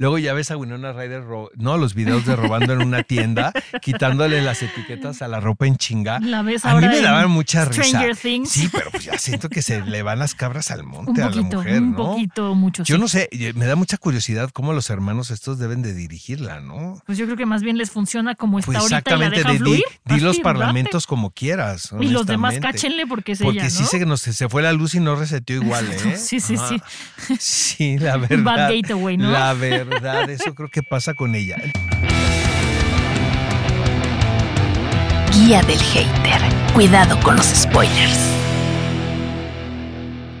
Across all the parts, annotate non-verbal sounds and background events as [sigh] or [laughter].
Luego ya ves a Winona Ryder, no, los videos de robando en una tienda, [laughs] quitándole las etiquetas a la ropa en chinga. La ves a mí me daban mucha risa. Stranger Things. Sí, pero pues ya siento que se le van las cabras al monte Un a la poquito, mujer, un ¿no? poquito, mucho. Yo sí. no sé, me da mucha curiosidad cómo los hermanos estos deben de dirigirla, ¿no? Pues yo creo que más bien les funciona como está Pues ahorita y la exactamente, dejan de- di, fluir. di Así, los date. parlamentos como quieras. Y los demás cáchenle porque es Porque ella, sí ¿no? se, nos, se fue la luz y no reseteó igual, [laughs] ¿eh? Sí, sí, Ajá. sí. Sí, la verdad. Bad gateway, ¿no? La verdad, eso creo que pasa con ella. Guía del hater. Cuidado con los spoilers.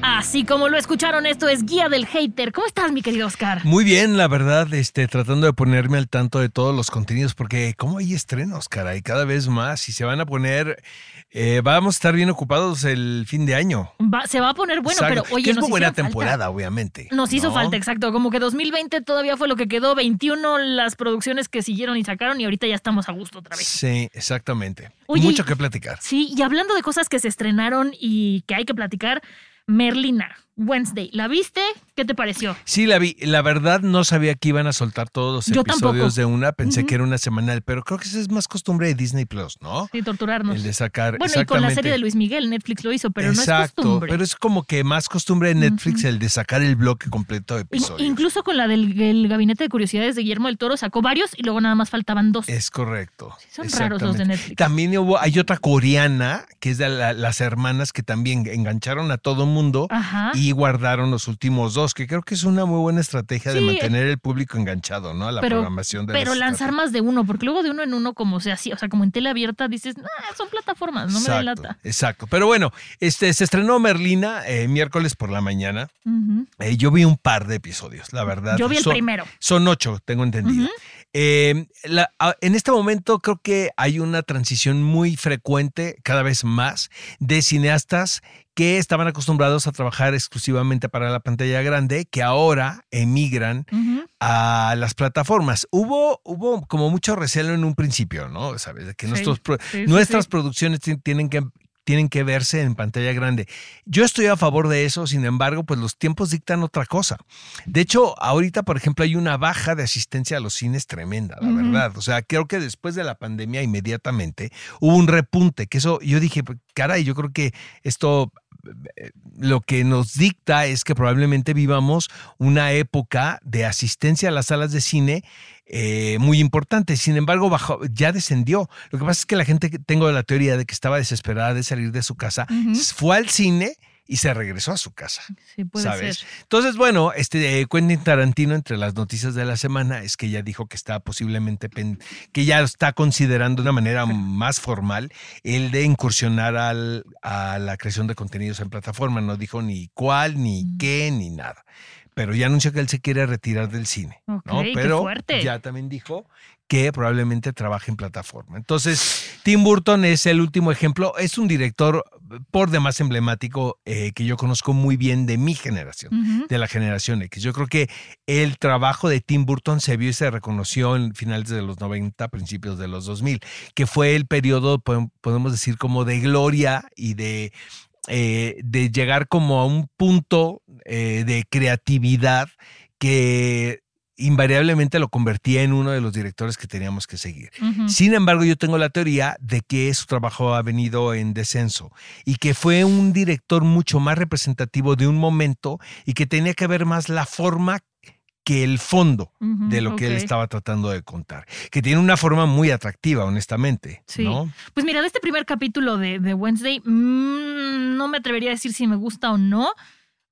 Así como lo escucharon, esto es Guía del Hater. ¿Cómo estás, mi querido Oscar? Muy bien, la verdad, este, tratando de ponerme al tanto de todos los contenidos, porque como hay estrenos, caray, cada vez más, y se van a poner, eh, vamos a estar bien ocupados el fin de año. Va- se va a poner bueno, Exacto, pero oye, que es muy buena falta. temporada, obviamente. Nos hizo ¿no? falta, exacto. Como que 2020 todavía fue lo que quedó, 21 las producciones que siguieron y sacaron y ahorita ya estamos a gusto otra vez. Sí, exactamente. Oye, Mucho y- que platicar. Sí, y hablando de cosas que se estrenaron y que hay que platicar, Merlina, Wednesday, ¿la viste? ¿Qué te pareció? Sí, la vi. La verdad no sabía que iban a soltar todos los Yo episodios tampoco. de una. Pensé que era una semanal, pero creo que esa es más costumbre de Disney Plus, ¿no? Sí, torturarnos. El de sacar. bueno, y con la serie de Luis Miguel, Netflix lo hizo, pero no es Exacto, costumbre. pero es como que más costumbre de Netflix el de sacar el bloque completo de In- episodios. incluso con la del el Gabinete de Curiosidades de Guillermo del Toro sacó varios y luego nada más faltaban dos. Es correcto. son raros los de. Netflix. También hubo, hay otra coreana, que es de la- las hermanas que también engancharon a todo mundo Ajá. y guardaron los últimos dos, que creo que es una muy buena estrategia de mantener el público enganchado, ¿no? A la pero, programación de pero lanzar más de uno, porque luego de uno en uno, como sea así, o sea, como en tele abierta, dices, son plataformas, no me da Exacto. Pero bueno, este se estrenó Merlina eh, miércoles por la mañana. Eh, yo vi un par de episodios, la verdad. Yo vi el Son- primero. Son ocho, tengo entendido. Eh, la- en este momento creo que hay una transición muy frecuente, cada vez más, de cineastas que estaban acostumbrados a trabajar exclusivamente para la pantalla grande, que ahora emigran a las plataformas. Hubo, hubo como mucho recelo en un principio, ¿no? Sabes, de que Sí, nuestros sí, nuestras sí. producciones ti- tienen que tienen que verse en pantalla grande. Yo estoy a favor de eso, sin embargo, pues los tiempos dictan otra cosa. De hecho, ahorita, por ejemplo, hay una baja de asistencia a los cines tremenda, la verdad. O sea, creo que después de la pandemia, inmediatamente, hubo un repunte, que eso yo dije, pues, caray, yo creo que esto lo que nos dicta es que probablemente vivamos una época de asistencia a las salas de cine eh, muy importante. Sin embargo, bajó, ya descendió. Lo que pasa es que la gente, que- tengo la teoría de que estaba desesperada de salir de su casa, fue al cine y se regresó a su casa. Sí, puede ¿sabes? ser. Entonces, bueno, este eh, Quentin Tarantino, entre las noticias de la semana, es que ya dijo que está posiblemente, que ya está considerando de una manera más formal el de incursionar al- a la creación de contenidos en plataforma. No dijo ni cuál, ni Mm. qué, ni nada. Pero ya anunció que él se quiere retirar del cine. ¿no? Ok, qué Pero fuerte. ya también dijo que probablemente trabaje en plataforma. Entonces, Tim Burton es el último ejemplo. Es un director por demás emblemático eh, que yo conozco muy bien de mi generación de la generación X. Yo creo que el trabajo de Tim Burton se vio y se reconoció en finales de los 90, principios de los 2000, que fue el periodo, podem- podemos decir, como de gloria y de, eh, de llegar como a un punto eh, de creatividad que invariablemente lo convertía en uno de los directores que teníamos que seguir. Sin embargo, yo tengo la teoría de que su trabajo ha venido en descenso y que fue un director mucho más representativo de un momento y que tenía que ver más la forma que el fondo de lo que él estaba tratando de contar. Que tiene una forma muy atractiva, honestamente. Sí. ¿no? Pues mira, de este primer capítulo de, de Wednesday, mm, no me atrevería a decir si me gusta o no.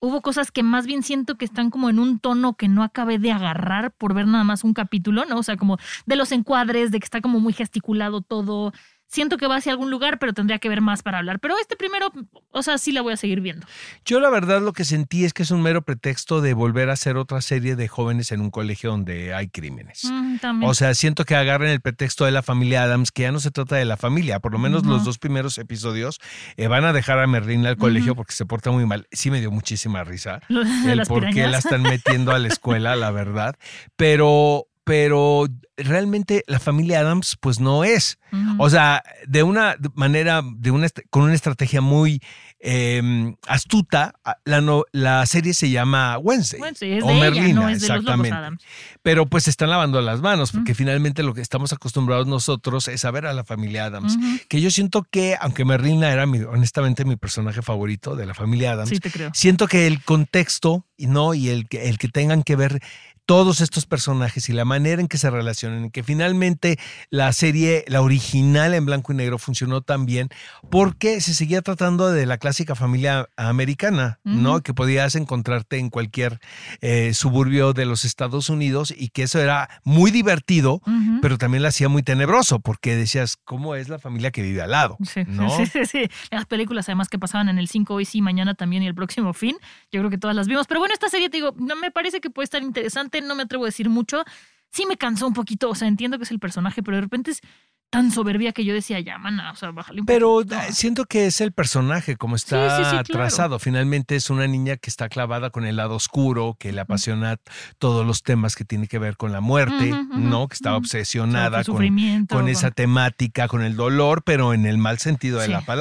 Hubo cosas que más bien siento que están como en un tono que no acabé de agarrar por ver nada más un capítulo, ¿no? O sea, como de los encuadres, de que está como muy gesticulado todo. Siento que va hacia algún lugar, pero tendría que ver más para hablar. Pero este primero, o sea, sí la voy a seguir viendo. Yo la verdad lo que sentí es que es un mero pretexto de volver a hacer otra serie de jóvenes en un colegio donde hay crímenes. Mm. O sea, siento que agarren el pretexto de la familia Adams, que ya no se trata de la familia, por lo menos los dos primeros episodios eh, van a dejar a Merlín al colegio porque se porta muy mal. Sí me dio muchísima risa el por qué la están metiendo a la escuela, la verdad. Pero, pero realmente la familia Adams pues no es. O sea, de una manera, de una, con una estrategia muy eh, astuta, la, no- la serie se llama Wednesday. Sí, es o de ella, no es de los exactamente. Adams. Pero pues se están lavando las manos, porque finalmente lo que estamos acostumbrados nosotros es a ver a la familia Adams. Que yo siento que, aunque Merlina era mi- honestamente mi personaje favorito de la familia Adams, Sí, te creo. siento que el contexto y no y el que el que tengan que ver todos estos personajes y la manera en que se relacionan, y que finalmente la serie, la original en blanco y negro funcionó tan bien porque se seguía tratando de la clásica familia americana, ¿no? Que podías encontrarte en cualquier eh, suburbio de los Estados Unidos y que eso era muy divertido, pero también lo hacía muy tenebroso porque decías, ¿cómo es la familia que vive al lado? Sí, [laughs] ¿no? sí, sí, sí. Las películas además que pasaban en el 5 hoy sí, mañana también y el próximo fin. Yo creo que todas las vimos. Pero bueno, esta serie, te digo, no me parece que puede estar interesante, no me atrevo a decir mucho. Sí me cansó un poquito, o sea, entiendo que es el personaje, pero de repente es tan soberbia que yo decía, ya, mana, o sea, bájale un Pero poquito. eh, siento que es el personaje, como está Sí, sí, sí, claro. trazado. Finalmente es una niña que está clavada con el lado oscuro, que le apasiona todos los temas que tiene que ver con la muerte, ¿no? Que está obsesionada O sea, con con, esa temática, con el dolor, pero en el mal sentido de la palabra.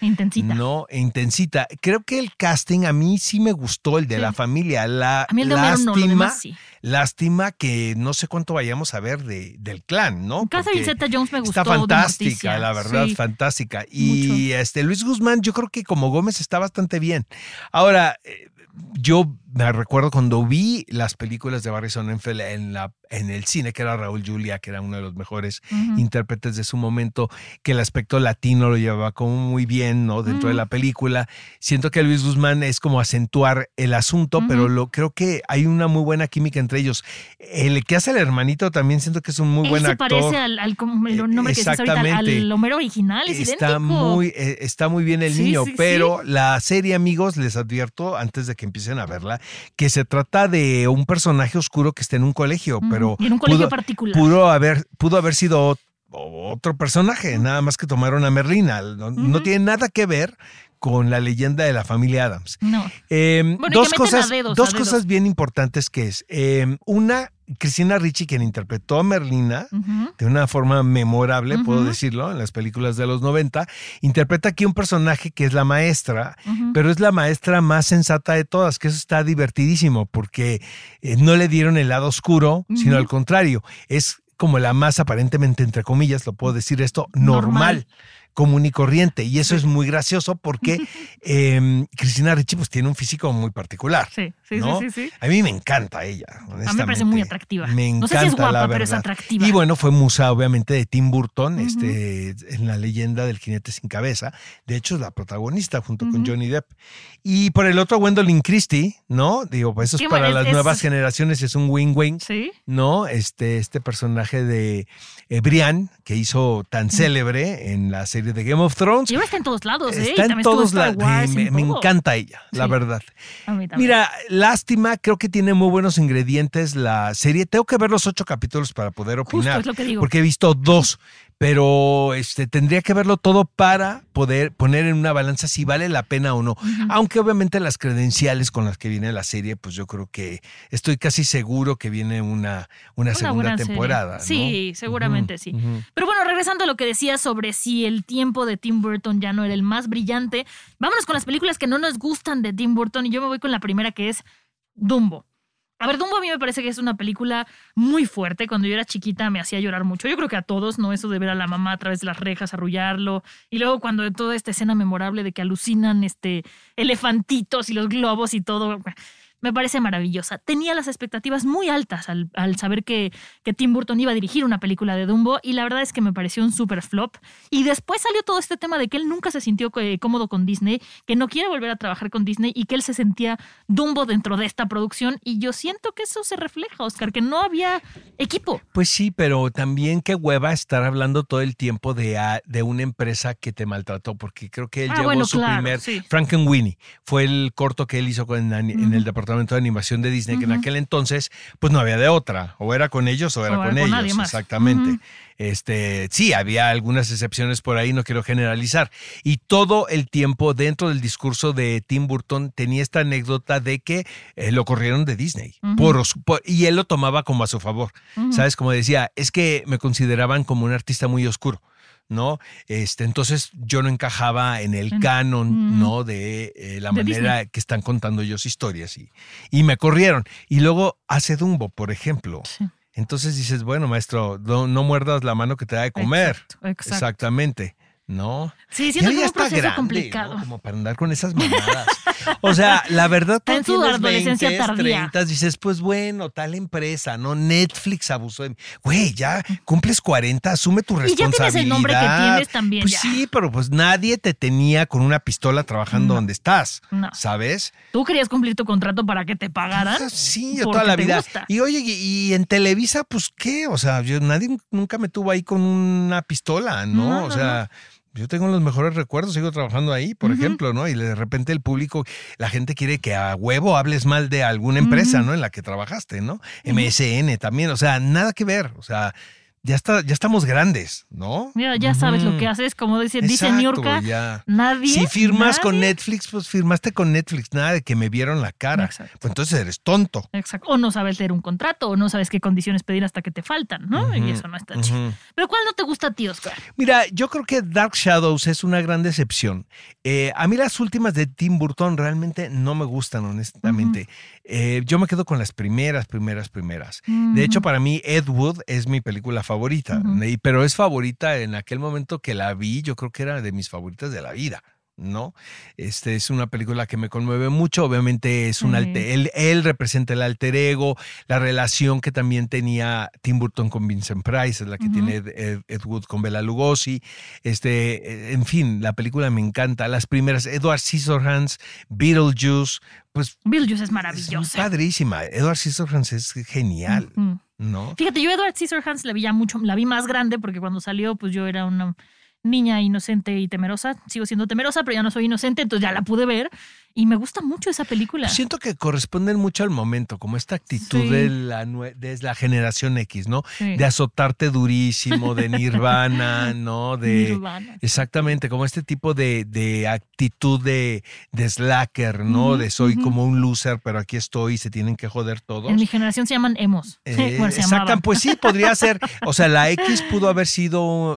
Intensita. No, e intensita. Creo que el casting a mí sí me gustó, el de Sí. la familia. La, A mí el de Homero no, lo lástima, demás sí. lástima que no sé cuánto vayamos a ver de, del clan, ¿no? Catherine Porque Zeta-Jones me gustó. Está fantástica, la verdad, Sí. fantástica. Y este Luis Guzmán, yo creo que como Gómez está bastante bien. Ahora, eh, yo me recuerdo cuando vi las películas de Barry Sonnenfeld en, la, en el cine, que era Raúl Julia, que era uno de los mejores intérpretes de su momento, que el aspecto latino lo llevaba como muy bien, ¿no? Dentro de la película. Siento que Luis Guzmán es como acentuar el asunto, pero lo, creo que hay una muy buena química entre ellos. El que hace el hermanito también siento que es un muy Él buen se actor. parece al, al como el Eh, nombre que ahorita, al- Homero original, es Está idéntico. muy, eh, está muy bien el Sí, niño, sí, sí. pero la serie, amigos, les advierto antes de que empiecen a verla, que se trata de un personaje oscuro que está en un colegio, pero Y en un colegio pudo, particular. pudo haber, pudo haber sido ot- otro personaje, nada más que tomaron a Merlina. No, tiene nada que ver con la leyenda de la familia Adams. No. Eh, Bueno, y dos cosas, dedos, dos cosas bien importantes que es, eh, una, Cristina Ricci, quien interpretó a Merlina, de una forma memorable, puedo decirlo, en las películas de los 90, interpreta aquí un personaje que es la maestra, pero es la maestra más sensata de todas, que eso está divertidísimo, porque eh, no le dieron el lado oscuro, sino al contrario, es como la más aparentemente, entre comillas, lo puedo decir esto, normal. Normal. Común y corriente. Y eso es muy gracioso porque [laughs] eh, Cristina Ricci pues tiene un físico muy particular. Sí, sí, ¿no? sí, sí, sí. A mí me encanta ella. A mí me parece muy atractiva. Me No encanta sé si es guapa, la pero es verdad. atractiva. Y bueno, fue musa obviamente de Tim Burton, este, en la leyenda del jinete sin cabeza. De hecho, es la protagonista junto con. Johnny Depp. Y por el otro, Gwendolyn Christie, ¿no? Digo, pues eso es para las es- nuevas es- generaciones, es un wing-wing. Sí. ¿no? Este, este personaje de eh, Brian, que hizo tan célebre en la serie de Game of Thrones. Y ahora está en todos lados, ¿eh? Está en todos lados. Me, encanta ella, la verdad. A mí también. Mira, lástima, creo que tiene muy buenos ingredientes la serie. Tengo que ver los ocho capítulos para poder Justo opinar. es lo que digo. Porque he visto dos, pero este, tendría que verlo todo para poder poner en una balanza si vale la pena o no. Aunque obviamente las credenciales con las que viene la serie, pues yo creo que estoy casi seguro que viene una, una, Una segunda temporada. ¿no? Sí, seguramente sí. Pero bueno, regresando a lo que decía sobre si el tiempo de Tim Burton ya no era el más brillante, vámonos con las películas que no nos gustan de Tim Burton y yo me voy con la primera que es Dumbo. A ver, Dumbo a mí me parece que es una película muy fuerte. Cuando yo era chiquita me hacía llorar mucho. Yo creo que a todos, ¿no? Eso de ver a la mamá a través de las rejas arrullarlo. Y luego cuando toda esta escena memorable de que alucinan este elefantitos y los globos y todo. Me parece maravillosa. Tenía las expectativas muy altas al, al saber que, que, Tim Burton iba a dirigir una película de Dumbo y la verdad es que me pareció un super flop. Y después salió todo este tema de que él nunca se sintió eh, cómodo con Disney, que no quiere volver a trabajar con Disney y que él se sentía Dumbo dentro de esta producción. Y yo siento que eso se refleja, Oscar, que no había equipo. Pues sí, pero también qué hueva estar hablando todo el tiempo de, ah, de una empresa que te maltrató, porque creo que él Ah, llevó bueno, su claro, primer sí. Frankenweenie. Fue el corto que él hizo en, en el departamento de animación de Disney, que en aquel entonces, pues no había de otra. O era con ellos o era O era con, ellos. Exactamente. Este, sí, había algunas excepciones por ahí, no quiero generalizar. Y todo el tiempo dentro del discurso de Tim Burton tenía esta anécdota de que eh, lo corrieron de Disney. Por, por- y él lo tomaba como a su favor. ¿Sabes? Como decía, es que me consideraban como un artista muy oscuro. ¿No? Este, entonces yo no encajaba en el canon. ¿no? De eh, la De manera que están contando ellos historias y, y me corrieron. Y luego hace Dumbo, por ejemplo. Sí. Entonces dices, bueno, maestro, no, no muerdas la mano que te da de comer. Exacto, exacto. Exactamente. ¿No? Sí, siento que ya es un proceso grande, complicado. ¿no? Como para andar con esas mamadas. O sea, la verdad, Está en cuando su adolescencia 20, tardía. 30, dices, pues bueno, tal empresa, ¿no? Netflix abusó de mí. Güey, ya cumples 40, asume tu Y ya responsabilidad. tienes el nombre que tienes también, Pues ya. sí, pero pues nadie te tenía con una pistola trabajando No. donde estás, No. ¿sabes? ¿Tú querías cumplir tu contrato para que te pagaran? Ah, Sí, yo toda la vida. gusta. Y oye, y, y en Televisa, pues qué, o sea, yo, nadie nunca me tuvo ahí con una pistola, ¿no? No, o sea, yo tengo los mejores recuerdos, sigo trabajando ahí, por ejemplo, ¿no? Y de repente el público, la gente quiere que a huevo hables mal de alguna empresa. ¿no? En la que trabajaste, ¿no? MSN también, o sea, nada que ver, o sea, ya está, ya estamos grandes, ¿no? Mira, ya sabes lo que haces, como dice, dice Exacto, Niurka, ya. nadie. Si firmas con Netflix, pues firmaste con Netflix, nada de que me vieron la cara. Exacto. Pues entonces eres tonto. Exacto. O no sabes leer un contrato, o no sabes qué condiciones pedir hasta que te faltan, ¿no? y eso no está chido. Pero ¿cuál no te gusta a ti, Oscar? Mira, yo creo que Dark Shadows es una gran decepción. Eh, a mí las últimas de Tim Burton realmente no me gustan, honestamente. Eh, yo me quedo con las primeras, primeras, primeras. De hecho, para mí Ed Wood es mi película favorita, Y- pero es favorita en aquel momento que la vi, yo creo que era de mis favoritas de la vida. ¿No? Este es una película que me conmueve mucho. Obviamente es un alter, él, él representa el alter ego, la relación que también tenía Tim Burton con Vincent Price, es la que tiene Ed, Wood con Bela Lugosi. Este, eh, en fin, la película me encanta. Las primeras, Edward Scissorhands, Beetlejuice, pues Beetlejuice es es maravillosa. padrísima. Edward Scissorhands es genial. ¿no? Fíjate, yo Edward Scissorhands la vi ya mucho, la vi más grande porque cuando salió, pues yo era una niña inocente y temerosa. Sigo siendo temerosa, pero ya no soy inocente, entonces ya la pude ver y me gusta mucho esa película. Siento que corresponden mucho al momento, como esta actitud Sí. de, la, de la generación X, ¿no? Sí. De azotarte durísimo, de [laughs] Nirvana, ¿no? De, Nirvana. Exactamente, como este tipo de, de actitud de, de slacker, ¿no? De soy como un loser, pero aquí estoy y se tienen que joder todos. En mi generación se llaman emos. Eh, [laughs] Bueno, se pues sí, podría ser. O sea, la X pudo haber sido.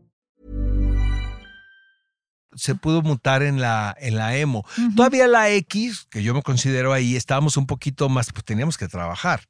Se pudo mutar en la, en la emo. Todavía la X, que yo me considero ahí, estábamos un poquito más, pues teníamos que trabajar.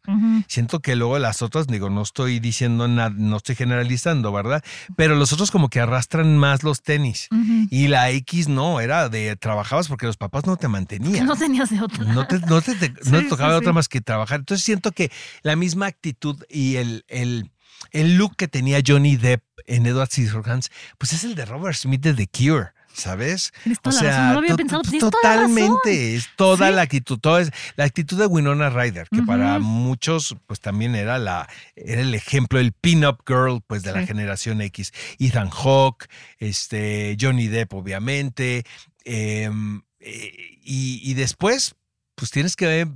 Siento que luego las otras, digo, no estoy diciendo nada, no estoy generalizando, ¿verdad? Pero los otros como que arrastran más los tenis. Y la X no, era de trabajabas porque los papás no te mantenían. No tenías de otra. No te, no te- te- [laughs] no te tocaba sí, otra sí. más que trabajar. Entonces siento que la misma actitud y el, el, el look que tenía Johnny Depp en Edward Scissorhands, pues es el de Robert Smith de The Cure. ¿Sabes? La razón, no lo había to- pensado, razón. totalmente, es toda Sí. la actitud, toda es la actitud de Winona Ryder, que para muchos pues también era la era el ejemplo el pin-up girl pues de la generación X. Ethan Hawke, este Johnny Depp obviamente, em, eh, y, y después pues tienes que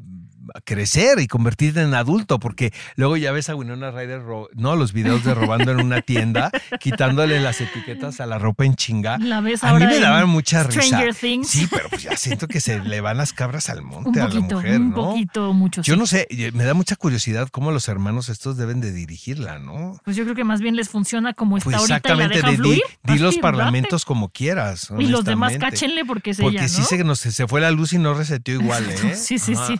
crecer y convertirte en adulto, porque luego ya ves a Winona Ryder, no, los videos de robando en una tienda, [laughs] quitándole las etiquetas a la ropa en chinga. La ves A mí me daban mucha risa. Stranger Things. Sí, pero pues ya siento que se le van las cabras al un monte a la mujer, un ¿no? poquito, mucho. Yo sí. no sé, y me da mucha curiosidad cómo los hermanos estos deben de dirigirla, ¿no? Pues yo creo que más bien les funciona como está Pues ahorita y la exactamente, dejan de- fluir. di Así, los date. parlamentos como quieras. Y los demás cáchenle porque es Porque ella, sí ¿no? se, nos, se fue la luz y no reseteó igual, [laughs] ¿eh? Sí, sí, Ajá. sí.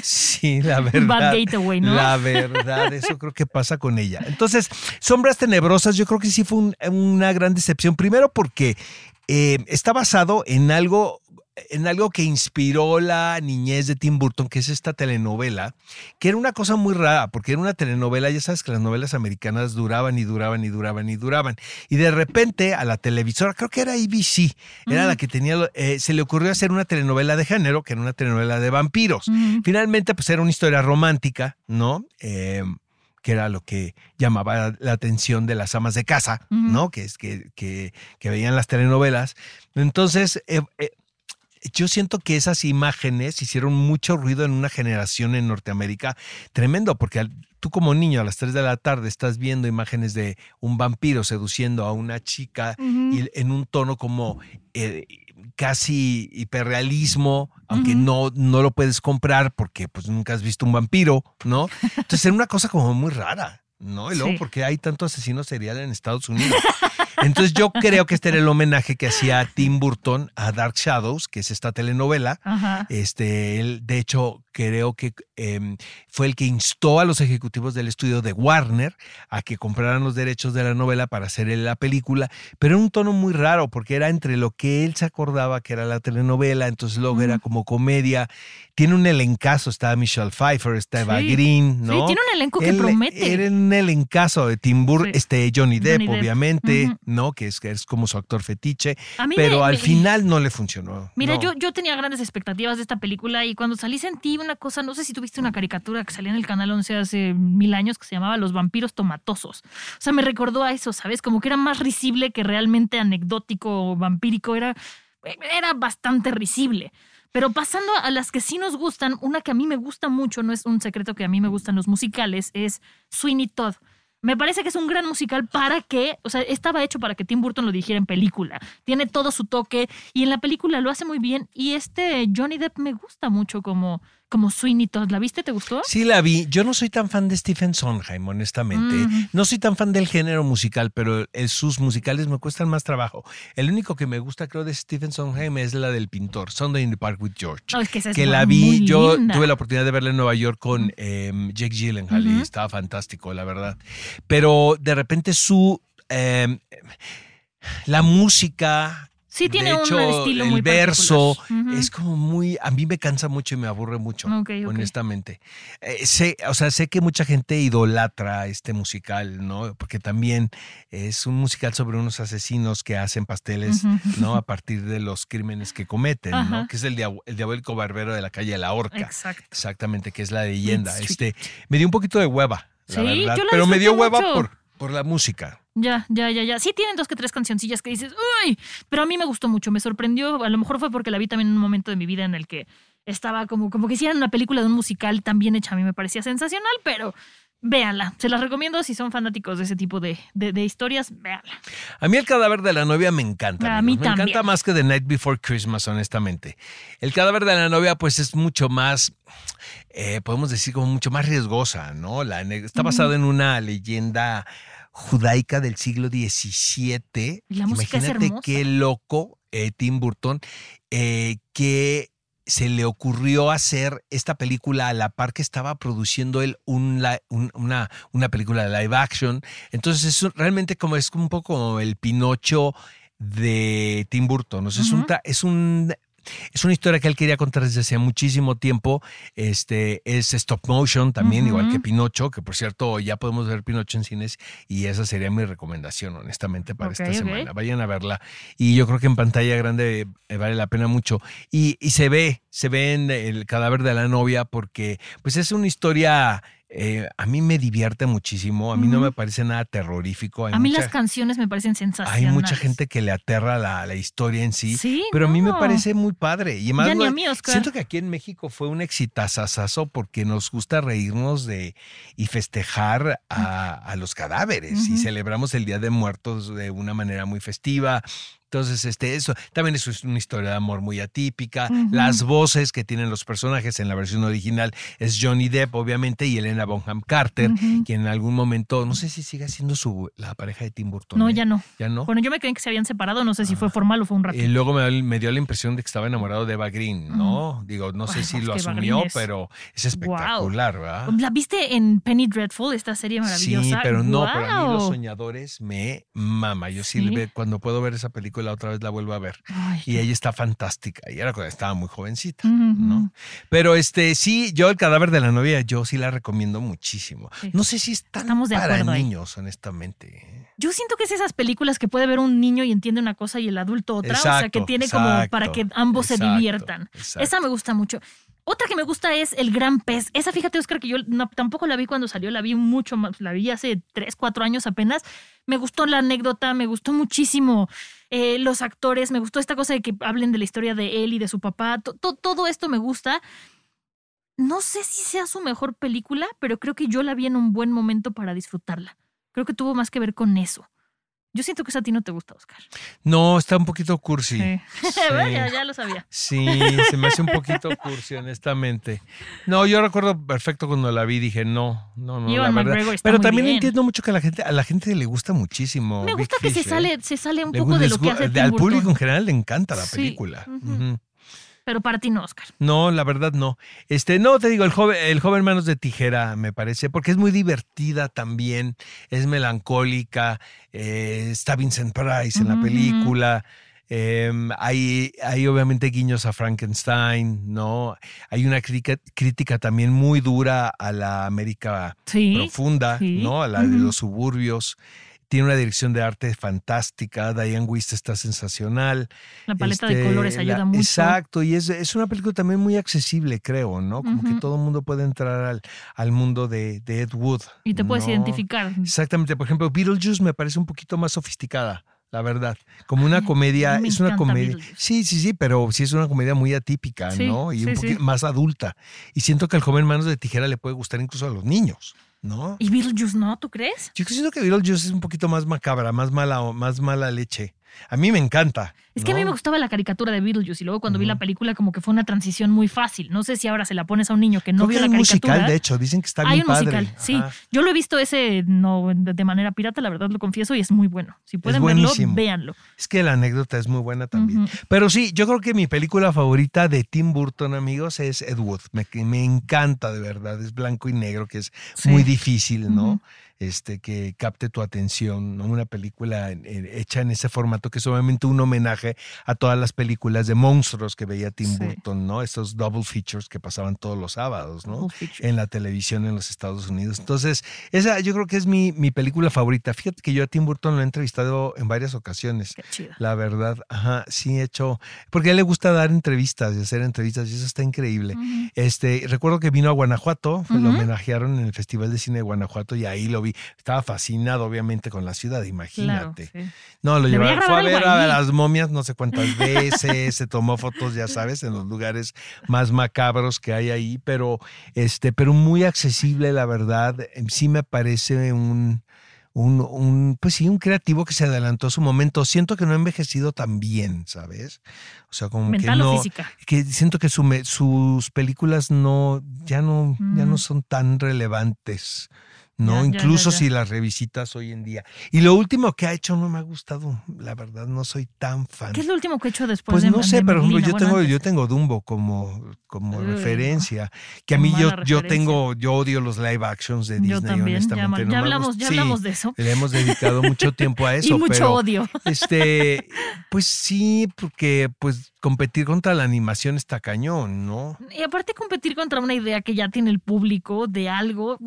[laughs] Sí, la verdad. Bad gateway, ¿no? La verdad, eso creo que pasa con ella. Entonces, Sombras Tenebrosas, yo creo que sí fue un- una gran decepción. Primero porque eh, está basado en algo en algo que inspiró la niñez de Tim Burton, que es esta telenovela, que era una cosa muy rara, porque era una telenovela, ya sabes que las novelas americanas duraban y duraban y duraban y duraban. Y de repente a la televisora, creo que era ABC, era la que tenía, eh, se le ocurrió hacer una telenovela de género, que era una telenovela de vampiros. Finalmente, pues era una historia romántica, ¿no? Eh, que era lo que llamaba la atención de las amas de casa. ¿no? Que, es, que, que, que veían las telenovelas. Entonces, eh, eh, yo siento que esas imágenes hicieron mucho ruido en una generación en Norteamérica tremendo, porque al- tú como niño a las 3 de la tarde estás viendo imágenes de un vampiro seduciendo a una chica y en un tono como eh, casi hiperrealismo, aunque no, no lo puedes comprar porque pues nunca has visto un vampiro, ¿no? Entonces era una cosa como muy rara, ¿no? Y luego Sí. porque hay tanto asesino serial en Estados Unidos. Entonces yo creo que este era el homenaje que hacía Tim Burton a Dark Shadows, que es esta telenovela. Ajá. Este, él, de hecho, creo que em, fue el que instó a los ejecutivos del estudio de Warner a que compraran los derechos de la novela para hacer la película, pero en un tono muy raro, porque era entre lo que él se acordaba que era la telenovela, entonces luego era como comedia. Tiene un elencazo, está Michelle Pfeiffer, está Eva Sí. Green, ¿no? Sí, tiene un elenco que Él- promete. Era un elencazo de Tim Sí. este Johnny Depp, Johnny Depp. obviamente. ¿no? Que es, que es como su actor fetiche, pero me- al me- final no le funcionó. Mira, no. yo, yo tenía grandes expectativas de esta película y cuando salí sentí una cosa, no sé si tuviste una caricatura que salía en el canal 11 hace mil años que se llamaba Los vampiros tomatosos. O sea, me recordó a eso, ¿sabes? Como que era más risible que realmente anecdótico o vampírico, era, era bastante risible. Pero pasando a las que sí nos gustan, una que a mí me gusta mucho, no es un secreto que a mí me gustan los musicales, es Sweeney Todd. Me parece que es un gran musical para que, o sea, estaba hecho para que Tim Burton lo dijera en película. Tiene todo su toque y en la película lo hace muy bien. Y este Johnny Depp me gusta mucho como, como Sweeney Todd. ¿La viste? ¿Te gustó? Sí, la vi. Yo no soy tan fan de Stephen Sondheim, honestamente. Ujú. No soy tan fan del género musical, pero sus musicales me cuestan más trabajo. El único que me gusta, creo, de Stephen Sondheim es la del pintor, Sunday in the Park with George. Es que esa es que la vi, yo linda. tuve la oportunidad de verla en Nueva York con em, Jake Gyllenhaal y estaba fantástico, la verdad. Pero de repente su... em, la música... Sí, tiene de un hecho, estilo el muy verso particular. Es como muy a mí me cansa mucho y me aburre mucho honestamente. Eh, sé o sea sé que mucha gente idolatra este musical no porque también es un musical sobre unos asesinos que hacen pasteles no a partir de los crímenes que cometen Ajá. no que es el, el diabólico barbero de la calle de la horca. Exacto. exactamente que es la leyenda. este me dio un poquito de hueva la Sí, verdad pero me dio hueva por por la música Ya, ya, ya, ya. Sí tienen dos que tres cancioncillas que dices, uy, pero a mí me gustó mucho, me sorprendió. A lo mejor fue porque la vi también en un momento de mi vida en el que estaba como, como que hicieran una película de un musical tan bien hecha, a mí me parecía sensacional, pero véanla. Se las recomiendo si son fanáticos de ese tipo de, de- de historias, véanla. A mí el cadáver de la novia me encanta. A mí me también. encanta más que The Night Before Christmas, honestamente. El cadáver de la novia, pues es mucho más, eh, podemos decir, como mucho más riesgosa, ¿no? La, está basado en una leyenda judaica del siglo XVII. La música Imagínate qué loco eh, Tim Burton, eh, que se le ocurrió hacer esta película a la par que estaba produciendo él un li- un- una, una película de live action. Entonces es realmente como es un poco como el Pinocho de Tim Burton. O sea, es, un, Ujú. tra- es un es una historia que él quería contar desde hace muchísimo tiempo. Este es stop motion también, igual que. Pinocho, que por cierto ya podemos ver Pinocho en cines y esa sería mi recomendación, honestamente, para esta semana. Vayan a verla y yo creo que en pantalla grande eh, vale la pena mucho. Y, y se ve, se ve en el cadáver de la novia porque pues es una historia... eh, a mí me divierte muchísimo, a mí no me parece nada terrorífico. Hay a mí mucha- las canciones me parecen hay sensacionales. mucha gente que le aterra la, la historia en sí, Sí, pero a mí me parece muy padre. Y además, Ya ni a mí, Oscar. siento que aquí en México fue un exitazazazo porque nos gusta reírnos de y festejar a, a los cadáveres y celebramos el Día de Muertos de una manera muy festiva. Entonces, este, eso también eso es una historia de amor muy atípica. Las voces que tienen los personajes en la versión original es Johnny Depp, obviamente, y Elena Bonham Carter, Ujú. quien en algún momento, no sé si sigue siendo su, la pareja de Tim Burton. No, ¿eh? ya no. Ya no. Bueno, yo me creí que se habían separado, no sé si Ah. fue formal o fue un ratito. Y luego me, dio- me dio la impresión de que estaba enamorado de Eva Green, ¿no? Digo, no sé Ay, si lo asumió, es- pero es espectacular, ¿verdad? ¿La viste en Penny Dreadful, esta serie maravillosa? Sí, pero no, pero a mí los soñadores me mama. Yo sí, Sí. cuando puedo ver esa película otra vez la vuelvo a ver. Ay, Y ella está fantástica. Y era cuando estaba muy jovencita, Ujú. ¿no? Pero este, sí, yo el cadáver de la novia, yo sí la recomiendo muchísimo. Sí. No sé si es tan Estamos de para acuerdo ahí. niños, honestamente. Yo siento que es esas películas que puede ver un niño y entiende una cosa y el adulto otra. o sea, que Exacto, tiene como para exacto, que ambos se exacto, diviertan. exacto. Esa me gusta mucho. Otra que me gusta es El Gran Pez. Esa, fíjate, Oscar, que yo no- tampoco la vi cuando salió, la vi mucho más, la vi hace 3, 4 años apenas. Me gustó la anécdota, me gustó muchísimo eh, los actores, me gustó esta cosa de que hablen de la historia de él y de su papá. To- to- todo esto me gusta. No sé si sea su mejor película, pero creo que yo la vi en un buen momento para disfrutarla. Creo que tuvo más que ver con eso. Yo siento que esa a ti no te gusta, Oscar. No, está un poquito cursi. Sí. Sí. [laughs] ya, ya lo sabía. Sí, se me hace un poquito cursi, honestamente. No, yo recuerdo perfecto cuando la vi, dije, no, no, no, Ewan la verdad. Pero también bien. entiendo mucho que a la gente, a la gente le gusta muchísimo. Me Big gusta que se ¿eh? sale, se sale un Le poco de lo que hace Tim Al Burton. público en general le encanta la Sí, película. Pero para ti no, Oscar. No, la verdad no. Este, no, te digo, el joven, el joven Manos de Tijera, me parece, porque es muy divertida también, es melancólica, eh, está Vincent Price en la película. eh, hay, hay obviamente guiños a Frankenstein, ¿no? Hay una crítica, crítica también muy dura a la América Sí. profunda, sí. ¿no? A la de los suburbios. Tiene una dirección de arte fantástica. Diane Wist está sensacional. La paleta de Este, colores ayuda la- mucho. Exacto, y es, es una película también muy accesible, creo, ¿no? Como que todo el mundo puede entrar al, al mundo de, de Ed Wood. Y te puedes identificar. Exactamente, por ejemplo, Beetlejuice me parece un poquito más sofisticada. La verdad, como una comedia, me es una comedia. Sí, sí, sí, pero sí es una comedia muy atípica, Sí, ¿no? Y sí, un sí. poquito más adulta. Y siento que el joven Manos de Tijera le puede gustar incluso a los niños, ¿no? ¿Y Beetlejuice no? ¿Tú crees? Yo siento que Beetlejuice es un poquito más macabra, más mala, más mala leche. A mí me encanta. Es que a mí me gustaba la caricatura de Beetlejuice y luego cuando vi la película como que fue una transición muy fácil. No sé si ahora se la pones a un niño que no Creo que vio hay la un caricatura. musical, de hecho, dicen que está Hay bien un padre. musical, sí. Ajá. Yo lo he visto ese no de manera pirata, la verdad lo confieso, y es muy bueno. Si pueden verlo, véanlo. Es que la anécdota es muy buena también. Pero sí, yo creo que mi película favorita de Tim Burton, amigos, es Ed Wood. Me, que me encanta de verdad. Es blanco y negro, que es Sí. muy difícil, ¿no? Este, que capte tu atención, ¿no? Una película hecha en ese formato, que es obviamente un homenaje a todas las películas de monstruos que veía Tim Sí. Burton, ¿no? Estos double features que pasaban todos los sábados, ¿no? En la televisión en los Estados Unidos. Entonces, esa yo creo que es mi, mi película favorita. Fíjate que yo a Tim Burton lo he entrevistado en varias ocasiones. Qué chido. La verdad, ajá, sí he hecho, porque a él le gusta dar entrevistas y hacer entrevistas y eso está increíble. Este, recuerdo que vino a Guanajuato, lo homenajearon en el Festival de Cine de Guanajuato y ahí lo vi. Estaba fascinado, obviamente, con la ciudad, Claro, imagínate. sí. No, lo llevaron, fue a ver a las momias no sé cuántas veces, se tomó fotos, ya sabes, en los lugares más macabros que hay ahí, pero este, pero muy accesible, la verdad. Em, Sí me parece un, un, un, pues sí, un creativo que se adelantó a su momento. Siento que no ha envejecido tan bien, ¿sabes? O sea, como Mental que o no, física. que siento que su sus películas no, ya no, ya no Mm. son tan relevantes. ¿No? Ya, Incluso ya, ya. si las revisitas hoy en día. Y lo último que ha hecho no me ha gustado, la verdad, no soy tan fan. ¿Qué es lo último que he hecho después Pues de no sé, de pero por ejemplo, Merlina? yo Bueno, tengo, antes. yo tengo Dumbo como, como Uy, no. referencia. Que a mí yo, yo tengo, yo odio los live actions de Disney, Yo también, ya, honestamente. no ya me hablamos, ya Sí, hablamos de eso. Le hemos dedicado mucho tiempo a [laughs] eso. y mucho pero, odio. Este, pues sí, porque pues competir contra la animación está cañón, ¿no? Y aparte competir contra una idea que ya tiene el público de algo,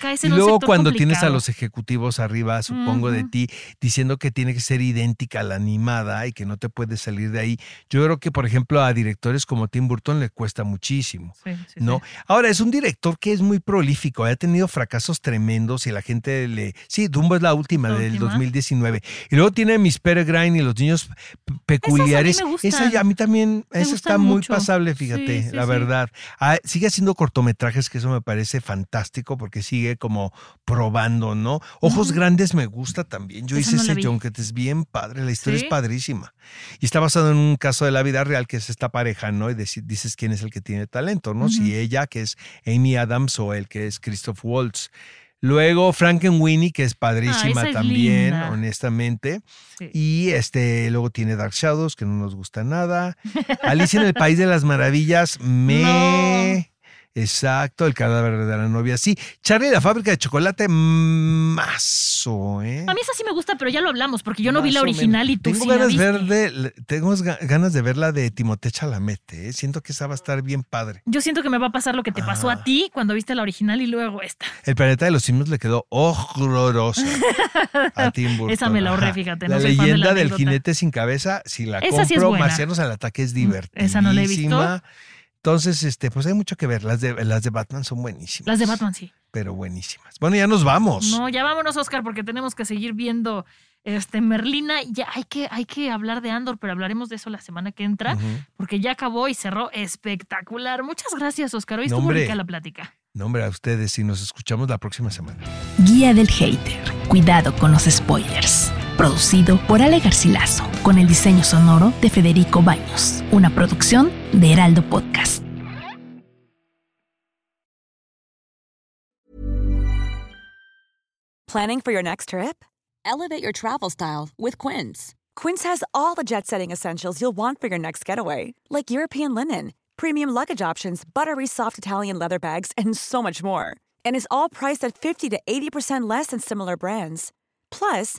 caes Y en un luego sector cuando tienes a los ejecutivos arriba, supongo, de ti, diciendo que tiene que ser idéntica a la animada y que no te puedes salir de ahí, yo creo que, por ejemplo, a directores como Tim Burton le cuesta muchísimo. Sí, sí, ¿no? sí. Ahora, es un director que es muy prolífico, ha tenido fracasos tremendos y la gente le... Sí, Dumbo es la última La del última. 2019. Y luego tiene Miss Peregrine y los niños peculiares. me Esa gustan. ya a mí también, esa está muy pasable, fíjate, Sí, sí, la verdad. Ah, sigue haciendo cortometrajes, que eso me parece fantástico porque sigue como probando, ¿no? Ojos. Grandes me gusta también. Yo hice no ese. Junket, es bien padre, la historia es padrísima. Y está basado en un caso de la vida real, que es esta pareja, ¿no? Y dices quién es el que tiene talento, ¿no? Si ella, que es Amy Adams, o el que es Christoph Waltz. Luego Frankenweenie, que es padrísima es también, linda. honestamente. Sí. Y este, luego tiene Dark Shadows, que no nos gusta nada. [laughs] Alicia en el País de las Maravillas, me. Exacto, el cadáver de la novia, sí. Charlie la fábrica de chocolate, mazo, ¿eh? A mí esa sí me gusta, pero ya lo hablamos, porque yo no vi la original menos. y tú tengo sí la ganas viste. ver de, tengo ga- ganas de ver la de Timothée Chalamet, ¿eh? Siento que esa va a estar bien padre. Yo siento que me va a pasar lo que te pasó Ah. a ti cuando viste la original y luego esta. El planeta de los simios le quedó horrorosa a [laughs] Tim Burton. Esa me la ahorré, fíjate, La fan de la leyenda del jinete sin cabeza, si la Esa sí es compro, buena. Marcianos al ataque es divertidísima. esa no la he visto. Entonces, este, pues hay mucho que ver. Las de, las de Batman son buenísimas. Las de Batman sí. Pero buenísimas. Bueno, ya nos vamos. No, ya vámonos, Oscar, porque tenemos que seguir viendo este Merlina. Ya hay que, hay que hablar de Andor, pero hablaremos de eso la semana que entra, porque ya acabó y cerró espectacular. Muchas gracias, Oscar. Hoy No, estuvo rica la plática. No, hombre, a ustedes y nos escuchamos la próxima semana. Guía del Hater. Cuidado con los spoilers. Producido por Ale Garcilaso, con el diseño sonoro de Federico Baños. Una producción de Heraldo Podcast. Planning for your next trip? Elevate your travel style with Quince. Quince has all the jet setting essentials you'll want for your next getaway, like European linen, premium luggage options, buttery soft Italian leather bags, and so much more. And is all priced at 50 to 80% less than similar brands. Plus,